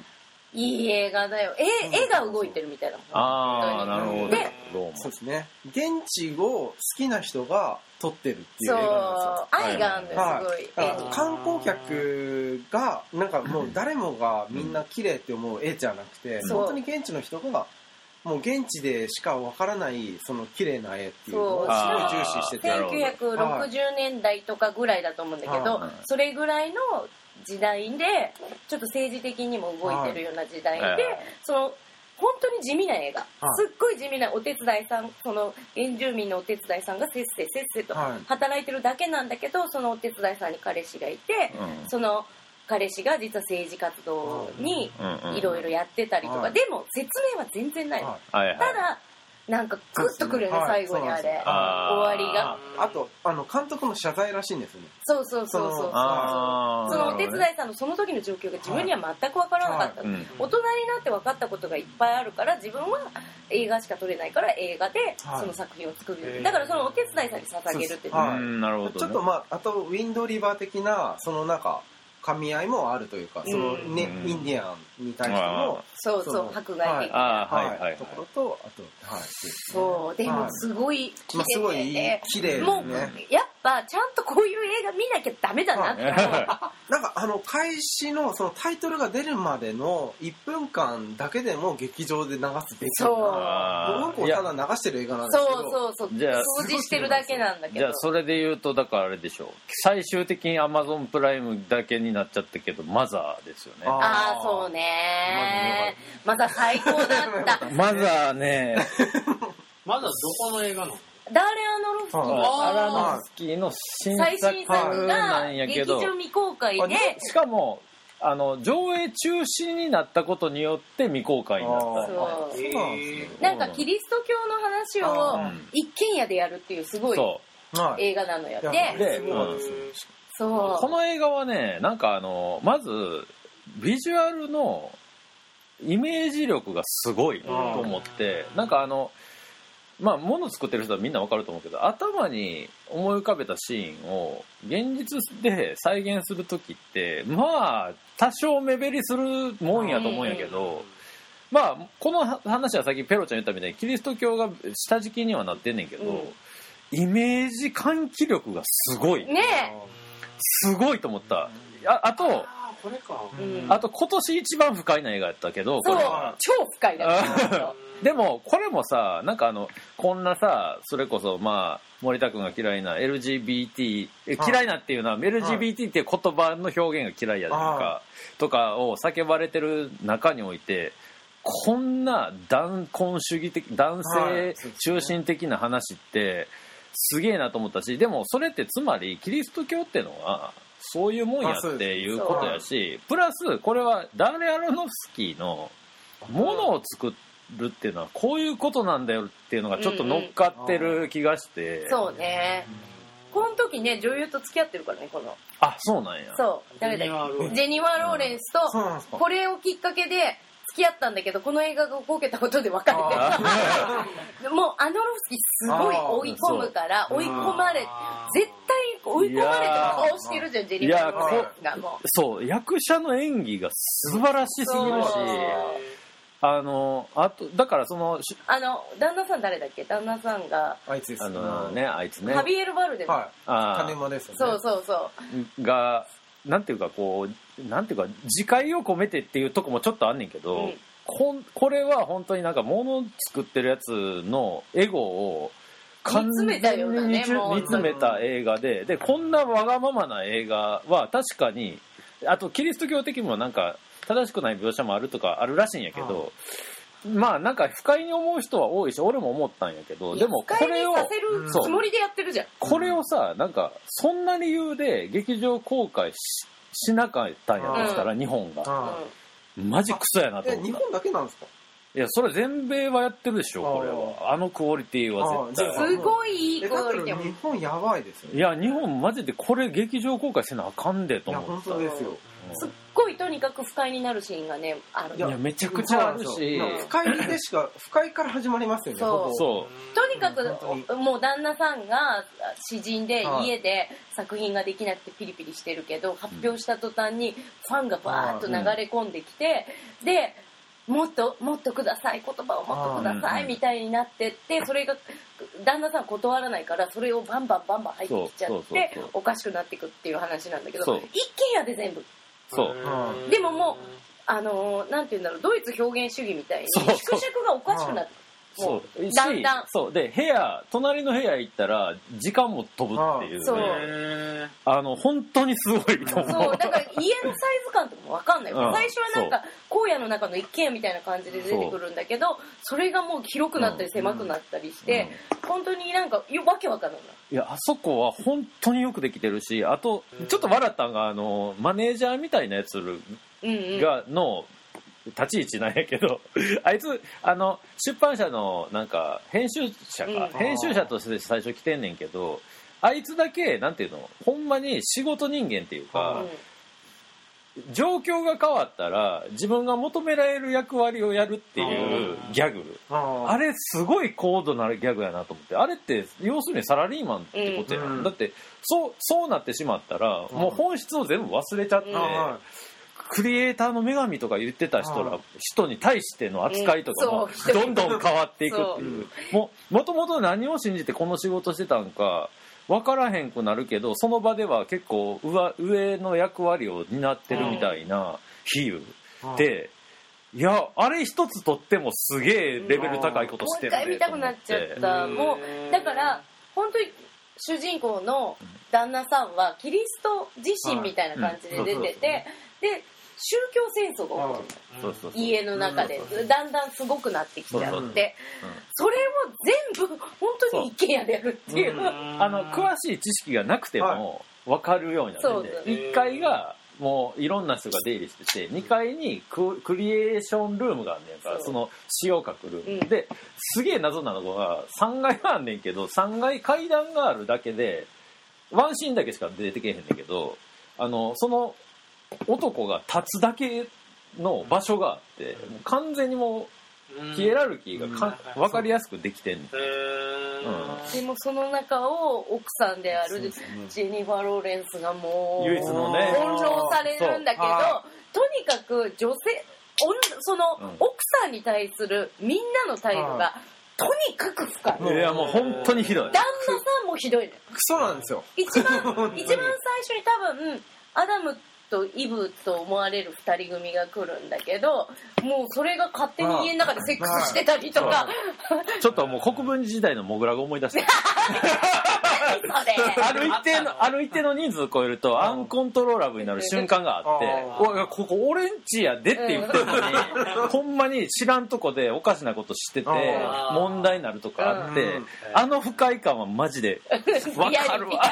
いい映画だよ。絵絵が動いてるみたいなああなるほど。でそうですね。現地を好きな人が撮ってるっていうそう映画なんですよ。愛があるのよすごい。だ絵にから観光客がなんかもう誰もがみんな綺麗って思う絵じゃなくて、本当に現地の人がもう現地でしかわからないその綺麗な絵っていうのをそう。すごい重視してて。なるほど1960年代とかぐらいだと思うんだけど、はい。それぐらいの時代でちょっと政治的にも動いてるような時代で、はい。その本当に地味な映画、はい。すっごい地味なお手伝いさんその原住民のお手伝いさんがせっせせっせとはい。働いてるだけなんだけどそのお手伝いさんに彼氏がいて、うん。その彼氏が実は政治活動にいろいろやってたりとか、はい。でも説明は全然ないの、ははいはい。ただなんかグッとくるよねはい。最後にあれ。終わりが。あとあの監督の謝罪らしいんですよね。そうそうそうそう。そそのお手伝いさんのその時の状況が自分には全く分からなかった、うん。大人になって分かったことがいっぱいあるから自分は映画しか撮れないから映画ではい。その作品を作へー。るだからそのお手伝いさんに捧げるっていう。はいうん。なるほどね。ちょっとまああとウィンドリバー的なそのなんか噛み合いもあるというかそのね、うん。インディアンに対してもそうそう迫害的な、はい。ところとあとはい。そうでもはい。すごい綺まあすごい綺麗ですもうねやっぱちゃんとこういう映画見なきゃダメだなってなんかあの開始のそのタイトルが出るまでの1分間だけでも劇場で流すべきそう。うんこをあーいやただ流してる映画なんですけど。そうそうそう。じゃあ掃除してるだけなんだけど。じゃあそれで言うとだからあれでしょう。最終的にアマゾンプライムだけになっちゃったけどマザーですよね。あああそうね。まだ最高だった。[LAUGHS] マザーね。[LAUGHS] まだどこの映画なの？ダーレ・アノロフスキー。はい。のアラノフスキーの新最新作が劇んやけど。場未公開あでしかもあの上映中止になったことによって未公開になった。そうあそうなんですね。なんかキリスト教の話をうん一軒家でやるっていうすごいそはい。映画なのよ。いやででそうなんですよそう。この映画はねなんかあのまずビジュアルのイメージ力がすごいと思ってなんかあのまあ物作ってる人はみんなわかると思うけど頭に思い浮かべたシーンを現実で再現する時ってまあ多少目減りするもんやと思うんやけど、まあこの話はさっきペロちゃん言ったみたいにキリスト教が下敷きにはなってんねんけど、うん。イメージ喚起力がすごい、ねすごいと思った。ああとああこれか。うん。あと今年一番不快な映画やったけどこれ。超深いだ [LAUGHS] でもこれもさなんかあのこんなさそれこそまあ森田君が嫌いな LGBT えはい。嫌いなっていうのは LGBT っていう言葉の表現が嫌いやでとかはとかを叫ばれてる中においてこんな男根主義的男性中心的な話ってすげえなと思ったしでもそれってつまりキリスト教ってのはそういうもんやっていうことやしプラスこれはダーレ・アロノフスキーのものを作るっていうのはこういうことなんだよっていうのがちょっと乗っかってる気がして、そうね。この時ね女優と付き合ってるから。ねこのあそうなんや。そう。誰だジェニファー・ローレンスとこれをきっかけで付き合ったんだけどこの映画がこけたことで別れて [LAUGHS] もうアノロフスキーすごい追い込むから追い込まれ絶対追い込まれてる顔してるじゃんジェニファー・ローレンスがもう。そう役者の演技が素晴らしすぎるしあのあとだからそのしあの旦那さん誰だっけ？旦那さんがあいつです。あのねあいつね。ハビエル・バルデの、はい。あ金馬ですよね。そうそうそう。がなんていうかこうなんていうか自戒を込めてっていうとこもちょっとあんねんけど、うん。こんこれは本当になんか物作ってるやつのエゴを完全に煮詰めたようなねもう煮詰めた映画ででこんなわがままな映画は確かにあとキリスト教的にもなんか正しくない描写もあるとかあるらしいんやけど、まあなんか不快に思う人は多いし俺も思ったんやけどでもこれをさせるつもりでやってるじゃん。これをさなんかそんな理由で劇場公開ししなかったんやとしたら、日本が。あマジクソやなと思った。え日本だけなんですか？いやそれ全米はやってるでしょこれは。あのクオリティは絶あ対すごいいいクオリティら日本やばいですよいや日本マジでこれ劇場公開せなあかんでといや思った。本当ですよすっごいとにかく不快になるシーンがねあるいやめちゃくちゃあるし。不快でしか不快から始まりますよねそう。とにか本くもう旦那さんが詩人ではい家で作品ができなくてピリピリしてるけど発表した途端にファンがバーッと流れ込んできてでもっともっとください言葉をもっとくださうん。いみたいになってってそれが旦那さん断らないからそれをバンバンバンバン入ってきちゃっておかしくなっていくっていう話なんだけど一軒家で全部。うそう。うんでももうあのーなんて言うんだろうドイツ表現主義みたいに縮尺がおかしくなってもそう。う。だんだん。しそう。で部屋隣の部屋行ったら時間も飛ぶっていうね。そう。へあの本当にすごいと思う。そう。だから家のサイズ感とかも分かんない、うん。最初はなんか荒野の中の一軒家みたいな感じで出てくるんだけどそれがもう広くなったり狭くなったりして、本当になんかよわけわかんないいやあそこは本当によくできてるしあとちょっと笑ったんがあのマネージャーみたいなやつうんうん。がの立ち位置なんやけど [LAUGHS] あいつあの出版社のなんか編集者か、うん。編集者として最初来てんねんけどあいつだけなんていうのほんまに仕事人間っていうか、うん。状況が変わったら自分が求められる役割をやるっていうギャグ。ああれすごい高度なギャグやなと思ってあれって要するにサラリーマンってことやん、うん。だってそうそうなってしまったらもう本質を全部忘れちゃって、クリエイターの女神とか言ってた人ら人に対しての扱いとかもどんどん変わっていくっていう。ももともと何を信じてこの仕事してたんか分からへんくなるけどその場では結構上上の役割を担ってるみたいな比喩いで、いやあれ一つとってもすげえレベル高いことしてるもう一回見たくなっちゃった。うん。もうだから本当に主人公の旦那さんはキリスト自身みたいな感じで出ててで宗教戦争が起こる。そうそうそう。家の中で。だんだんすごくなってきちゃって。それを全部本当に一軒家でやるっていう。あの詳しい知識がなくても分かるようになってそうて1階がもういろんな人が出入りしてて2階にククリエーションルームがあんねん。からその詩を書くルーム、うん。ですげえ謎なのが3階があんねんけど3階階段があるだけでワンシーンだけしか出てけへんねんけどあのその男が立つだけの場所があってもう完全にもうヒエラルキーがかうん。分かりやすくできてんねん。でもその中を奥さんであるジェニファー・ローレンスがもう唯一のね。翻弄されるんだけどとにかく女性女そのうん。奥さんに対するみんなの態度がとにかく深いいやもう本当にひどい。旦那さんもひどいのよ。クソなんですよ。一番 [LAUGHS] 一番最初に多分アダムとイブと思われる二人組が来るんだけどもうそれが勝手に家の中でセックスしてたりとか。ちょっともう国分寺時代のモグラが思い出した。[LAUGHS] ある一定のある一定の人数超えるとアンコントローラブルになる瞬間があってあ「おいここ俺んちやで」って言ってるのにほんまに知らんとこでおかしなことしててあ問題になるとかあってうん。あの不快感はマジでわかるわ。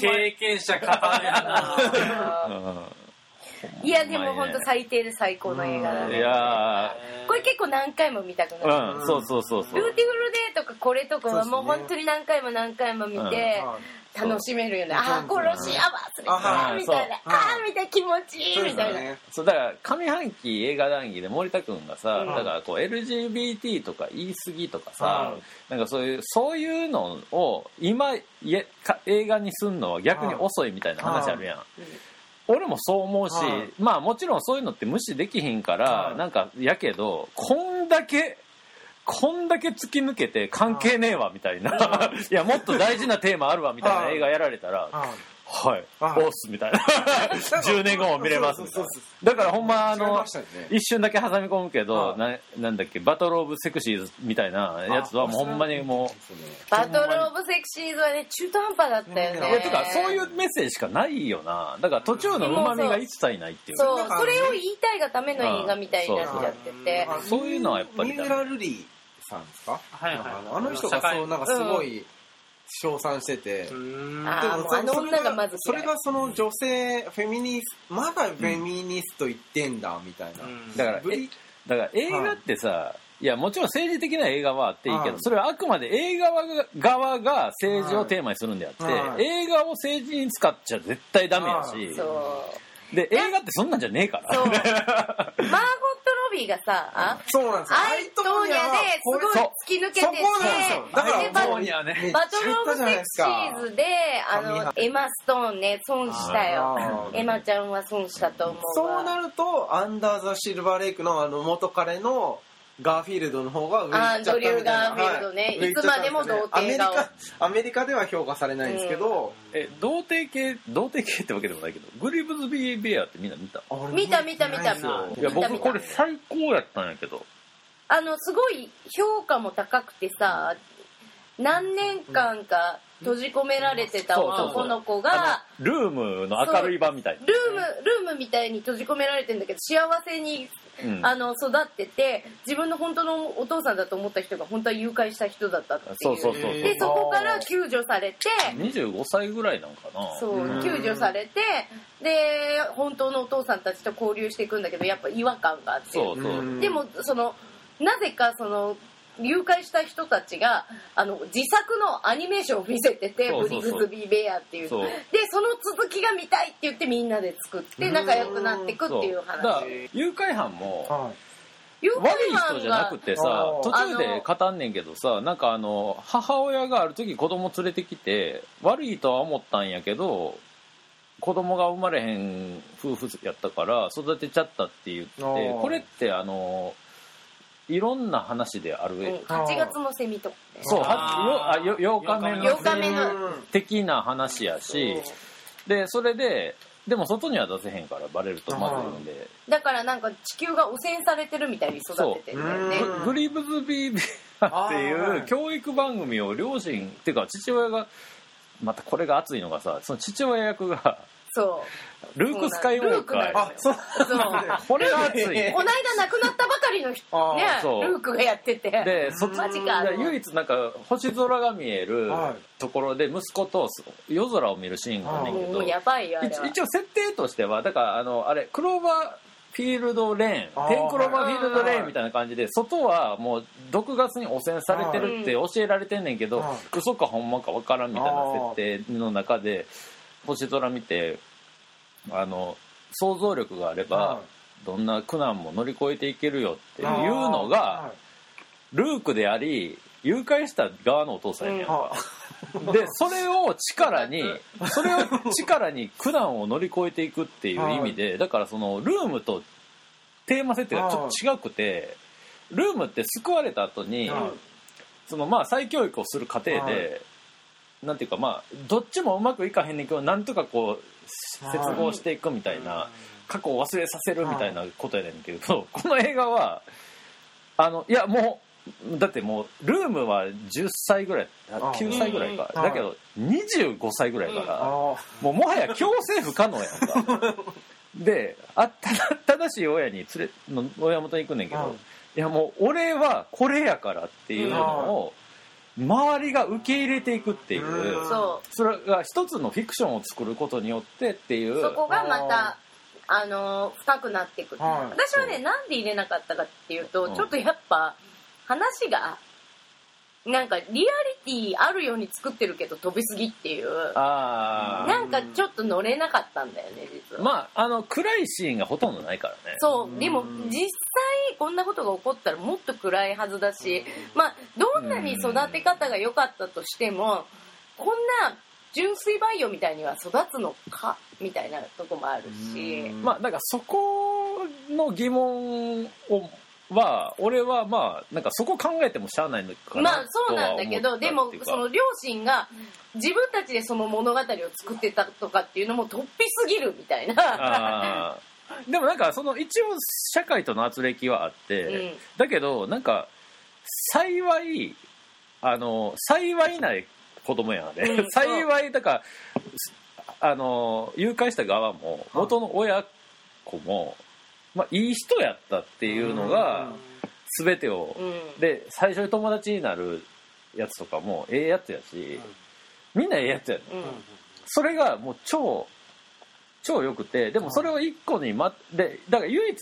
経験者語るやな。う [LAUGHS] んいやでも本当最低で最高の映画だいねやこれ結構何回も見たくなる。ーうんそうそうそうそう。ルーティフルデーとかこれとかはもう本当に何回も何回も見て楽しめるよね。あー、殺しやば忘れあたみたいな。あー、みたいな気持ちいい。みたいな。そうだから上半期映画談義で森田君がさ、うん。だからこう LGBT とか言い過ぎとかさ、なんかそういうそういうのを今いえか映画にすんのは逆に遅いみたいな話あるやん、俺もそう思うし、はいまあもちろんそういうのって無視できひんから、はいなんかやけどこんだけこんだけ突き抜けて関係ねえわみたいな、[LAUGHS] いやもっと大事なテーマあるわみたいなはい映画やられたら、はい、はいおっすみたいな。10年後も見れますみたいな。そうそうそうだからほんまあの一瞬だけ挟み込むけど、はいななんだっけバトル・オブ・セクシーズみたいなやつはもうほんまにもバトルオブセクシーズはね、中途半端だったよう、ね。いやてかそういうメッセージしかないよな。だから途中のうまみが一切ないっていう。かそう、それを言いたいがための映画みたいになっちゃってて。あそういうのはやっぱり三浦瑠麗さんですか？はいはい。あのあの人がそうなんかすごい称賛してて、うーん。あの女がまずそれがその女性フェミニストまだフェミニスト言ってんだみたいな、うん。だからだから映画ってさ、い、やもちろん政治的な映画はあっていいけど、はい。それはあくまで映画側が政治をテーマにするんであって、はい。映画を政治に使っちゃ絶対ダメやし。で映画ってそんなんじゃねえから。そう。[LAUGHS] マーゴット・ロビーがさ、あそうなんですよ。アイトーニャですごい突き抜けてて、だからでバトル・オブ・セクシーズで、あの、エマ・ストーンね、損したよ。エマちゃんは損したと思うそうわ。なるとアンダー・ザ・シルバーレイクのあの元彼のガーフィールドの方が上行っちゃったみたいな。あードリューガーフィールドね。はい。いつまでも童貞顔。アメリカアメリカでは評価されないんですけど、え童貞系童貞系ってわけでもないけどブリグズビー・ベアってみんな見た？見た見た見た。いや僕見た見た。これ最高やったんやけど。あの、すごい評価も高くてさ、何年間か閉じ込められてた男の子が、ルームの明るい版みたい。なルーム、ルームみたいに閉じ込められてんだけど、幸せに、うんあの、育ってて、自分の本当のお父さんだと思った人が本当は誘拐した人だったっていう。そうそうそうそう。で、そこから救助されて、25歳ぐらいなんかな。そう、ん。救助されて、で、本当のお父さんたちと交流していくんだけど、やっぱ違和感があって。そうそう、うん。でも、その、なぜかその、誘拐した人たちが、あの、自作のアニメーションを見せてて、ブリグズビーベアっていう。そう。で、その続きが見たいって言ってみんなで作って仲良くなっていくっていう話。誘拐犯もはい。誘悪い拐犯人じゃなくてさ途中で語んねんけどさなんかあの母親がある時子供連れてきて悪いとは思ったんやけど子供が生まれへん夫婦やったから育てちゃったって言ってこれってあのいろんな話である、うん、8月のセミとかね。そうはああよ8日目の8日目の的な話やし。でそれででも外には出せへんからバレるとまずいんで。だからなんか地球が汚染されてるみたいに育ててるんだよね。ググリブズ・ビー・ベアっていう教育番組を両親っていうか父親がまたこれが熱いのがさその父親役がそルーク・スカイウォーカールークなやあそうう。そう。これが熱い。こないだ亡くなったばかりの人ねルークがやってて。でそマジか。で唯一なんか星空が見えるはい。ところで息子と夜空を見るシーンがねんけどもうやばいよ一一応設定としてはだからあのあれクローバーフィールドレーンテンクローバーフィールドレーンみたいな感じで外はもう毒ガスに汚染されてるって教えられてんねんけどはい。嘘かほんまかわからんみたいな設定の中で星空見てあの想像力があればはどんな苦難も乗り越えていけるよっていうのがルークであり誘拐した側のお父さんやねんか。[LAUGHS] でそれを力に [LAUGHS] それを力に苦難を乗り越えていくっていう意味でだからそのルームとテーマ設定がちょっと違くてルームって救われた後にはい。そのまあ再教育をする過程はでなんていうかまあどっちもうまくいかへんねんけどなんとかこう接合していくみたいな過去を忘れさせるみたいなことやねんけど [LAUGHS] この映画はあのいやもうだってもうルームは10歳ぐらいああ9歳ぐらいか。うん。だけど25歳ぐらいからあもうもはや強制不可能やんか。[LAUGHS] であただ正しい親に連れの親元に行くねんけど、うんいやもう俺はこれやからっていうのを周りが受け入れていくっていう、うん。そそれが一つのフィクションを作ることによってっていう。うそこがまたあの深くなっていく、はい。私はねなんで入れなかったかっていうと、うん。ちょっとやっぱ話がなんかリアリティあるように作ってるけど飛びすぎっていう。あなんかちょっと乗れなかったんだよね実は、あまああの暗いシーンがほとんどないからね。そう。でも実際こんなことが起こったらもっと暗いはずだしまあどんなに育て方が良かったとしてもこんな純粋培養みたいには育つのか？みたいなとこもあるし。まあだからそこの疑問をは俺はまあなんかそこ考えてもしゃあないのかなまあそうなんだけどでもその両親が自分たちでその物語を作ってたとかっていうのも突飛すぎるみたいな、でもなんかその一応社会との圧力はあって、うん。だけどなんか幸いあの幸いない子供やんあれ、うん幸いだからあの誘拐した側も元の親子も、まあ、いい人やったっていうのが全てを、うん。で最初に友達になるやつとかもええやつやし、みんなええやつやねん。うん。それがもう超超良くてでもそれを一個にまでだから唯一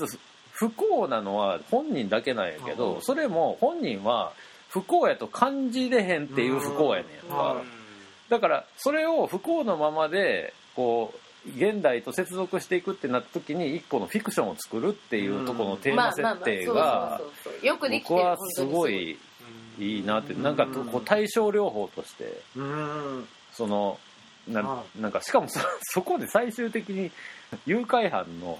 不幸なのは本人だけなんやけど、うん。それも本人は不幸やと感じれへんっていう不幸やねんやうん。だからそれを不幸のままでこう現代と接続していくってなった時に一個のフィクションを作るっていうところのテーマ設定が僕はすごいいいなってなんかとこう対症療法としてうん。そのなはなんかしかもそそこで最終的に誘拐犯の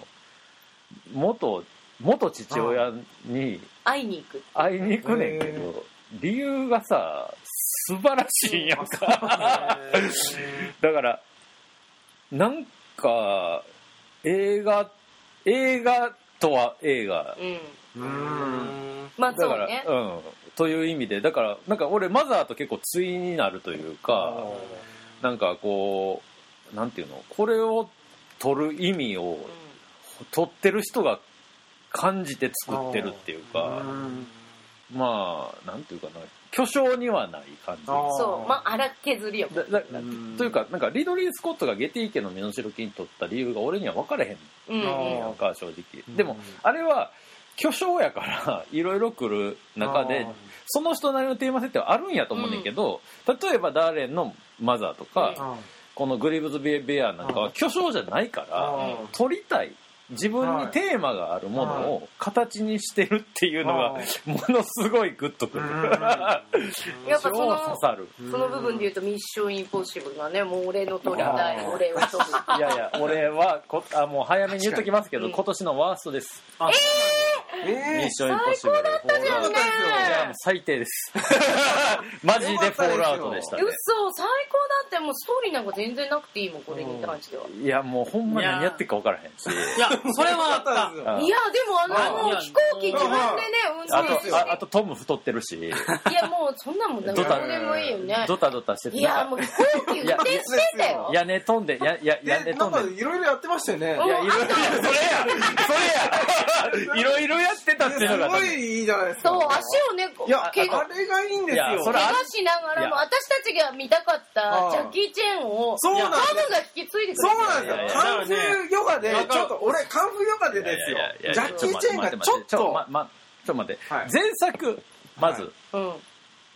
元元父親に会いに行く。会いに行くねんけど理由がさ素晴らしいんやんか。[LAUGHS] だからなんか映画映画とは映画。うん。うん。まあだから、ねうん。という意味で。だからなんか俺マザーと結構対になるというかなんかこうなんていうの？これを取る意味を取ってる人が感じて作ってるっていうか。まあなんていうかな巨匠にはない感じ。そう。まあ荒削りよ。というかなんかリドリー・スコットがゲティ家の身代金取った理由が俺には分かれへん。うん。うんあー。やんか正直。うん。でもあれは巨匠やから [LAUGHS] いろいろ来る中でその人なりのテーマ設定はあるんやと思うねんけど、例えばダーレンのマザーとか、うん。このグリーブズ・ベベアなんかは巨匠じゃないから、うん。撮りたい自分にテーマがあるものを形にしてるっていうのがはものすごいグッとくる。[LAUGHS] やっぱその刺さる。その部分で言うとミッションインポッシブルがねもう俺の取りたい。俺を飛ぶいやいや俺はこあもう早めに言っときますけどうん。今年のワーストです。あミえッションインポッシブル。フォールアウトじゃんね。いやもう最低です。マジでフォールアウトでしたね。嘘最高だってもうストーリーなんか全然なくていいもんこれに関しては。いやもうほんま何やってるか分からへんし。いやそれはあった。あいやでもあの飛行機自分でね運あ転してとああとトム太ってるし。いやもうそんなもんどうでもいいよね。ドタドタしてて。いやもう飛行機運転して。たよ屋根飛んでやや屋根飛んで。いろいろやってましたよね。うんいやいろいろそれやそれや。いろいろや [LAUGHS] ってたっていうのすがごいいいじゃないですか。そう足をねいやあ怪我れがいいんですよ。怪我しながらも私たちが見たかったあジャッキー・チェーンをそうなんが引き継いでくれてそうなんですよ。カンフーヨガでちょっと俺カンフーヨガでですよ。ジャッキー・チェーンがちょっと。ままちょっと待って、はい。前作まず、うん。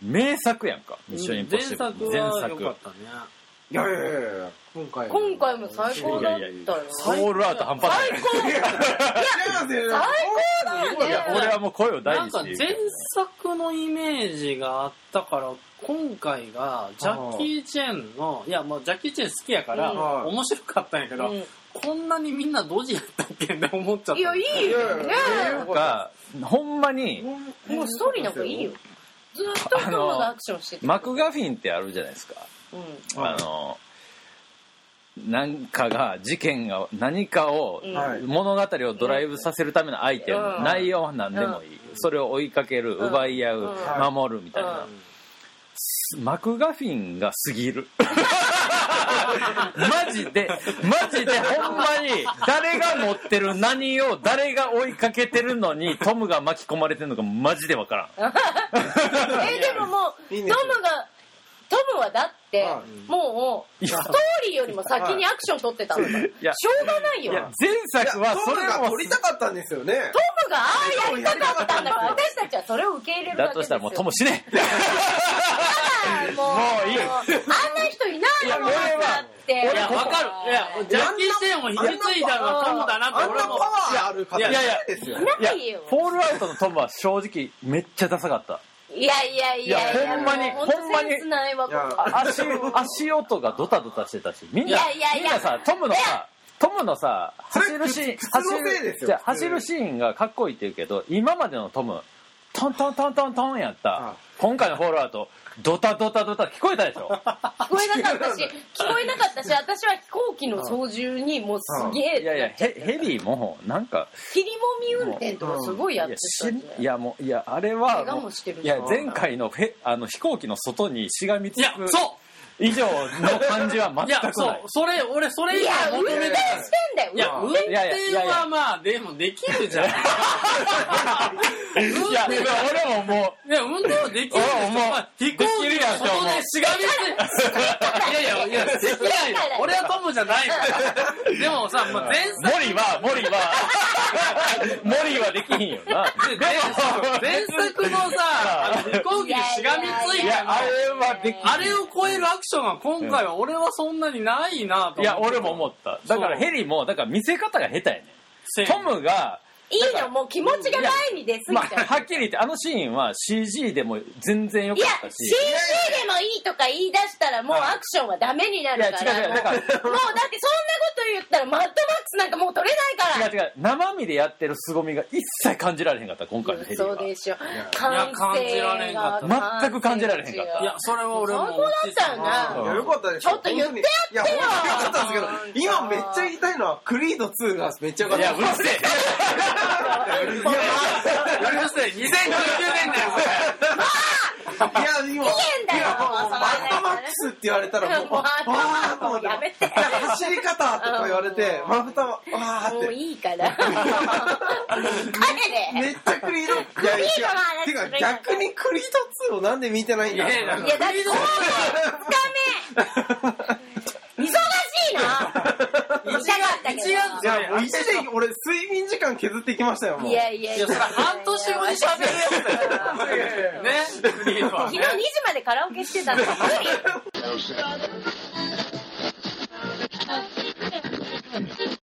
名作やんか「ミッションインポッ前シブル」作は良かったねいやいやいやいや。今回今回も最高だったよ。ソウルアウト半端ない。最高違いますよ最高だよ。ねいや俺はもう声を大なんか前にして言う作のイメージがあったから今回がジャッキー・チェンのいやもうジャッキー・チェン好きやからうん。面白かったんやけど、うん。こんなにみんなドジやったっけって思っちゃった。いやいいよね。ほんまにもうストーリーなんかいいよ。ずっとトムがアクションしてて。マクガフィンってあるじゃないですか。うんあのなんかが事件が何かを物語をドライブさせるためのアイテム、うん内容は何でもいい、それを追いかける、うん。奪い合う、うん。守るみたいな、マクガフィンが過ぎる。[LAUGHS] マジでマジでほんまに誰が持ってる何を誰が追いかけてるのにトムが巻き込まれてるのかマジでわからん。[LAUGHS] えでももうトムがトムはだってはもうストーリーよりも先にアクション取ってたんだからしやょうがないよ。前作はそれがも撮りたかったんですよね。トムがああやりたかったんだから私たちはそれを受け入れるわけですよ。だとしたらもうトム死ね。もうもういい。あんな人いないよもういや俺はだっていや、わかる。いや、ジャッキー・チェーンを引き継いだのはトムだなってあんなパ俺も。ワーある方いやいやですよいないよフォールアウトのトムは正直めっちゃダサかったいやいやいやいやいやほんまにほんまに足足音がドタドタしてたしみんないやいやいや。みんなさトムのさトムのさ走るシーン普通のせいですよじゃ走るシーンがかっこいいって言うけど今までのトムトントントントントンやったあ今回のフォールアウトドタドタドタ聞こえたでしょ？聞こえなかったし [LAUGHS] 聞こえなかったし私は飛行機の操縦にもうすげえいやいやヘヘリもなんか切りもみ運転とかすごいやってたいやもういやあれは怪我もうもしてるいや前回のフェあの飛行機の外にしがみついや、くそ以上の感じはう。いや全、くない、そうそれ、俺、それ以いや運上求め転てしてんだよいや、運運転いやいやい転やいやはまあ、でもできるじゃん。いや俺ももういや、運転はできる俺ももうまあ飛行機の外でしがみついいやいや、いや、できないよ。俺はトムじゃないから。でもさ、もう前作森は森は森はできひんよなで前作のさ、飛行機でしがみついいやあれはできあれを超えるアクションは今回は俺はそんなにないなと思って。いや俺も思っただからヘリもだから見せ方が下手やねせトムがいいのもう気持ちが前に出すぎまあ、はっきり言ってあのシーンは CG でも全然良いやかったし。CG でもいいとか言い出したらもうアクションはダメにないるやから。違う違うだからもうだってそんなこと言ったらマッドマックスなんかもう撮れないから。違う違う生身でやってる凄みが一切感じられへんかった今回のヘリは。そうでしょい感や感じられへんか性ったが。全く感じられへんかった。いや、それは俺も。最高だった。よねいやよかったですちょっと言ってやってよ。よかったんですけど今めっちゃ言いたいのはクリード2がめっちゃよかった。いやうるせえうるせえ、2019年だよ、いや今いやもうマッドマックスって言われたらもうわーと思って走り方とか言われてマッドわーもういいからめっちゃクリードいやいやてか逆にクリード2をなんで見てないんだいやだってダメな。いやいや、一俺、睡眠時間削ってきましたよ、いやいやいや。それ半年後に喋るやつだ。ね。昨日2時までカラオケしてたの。[LAUGHS]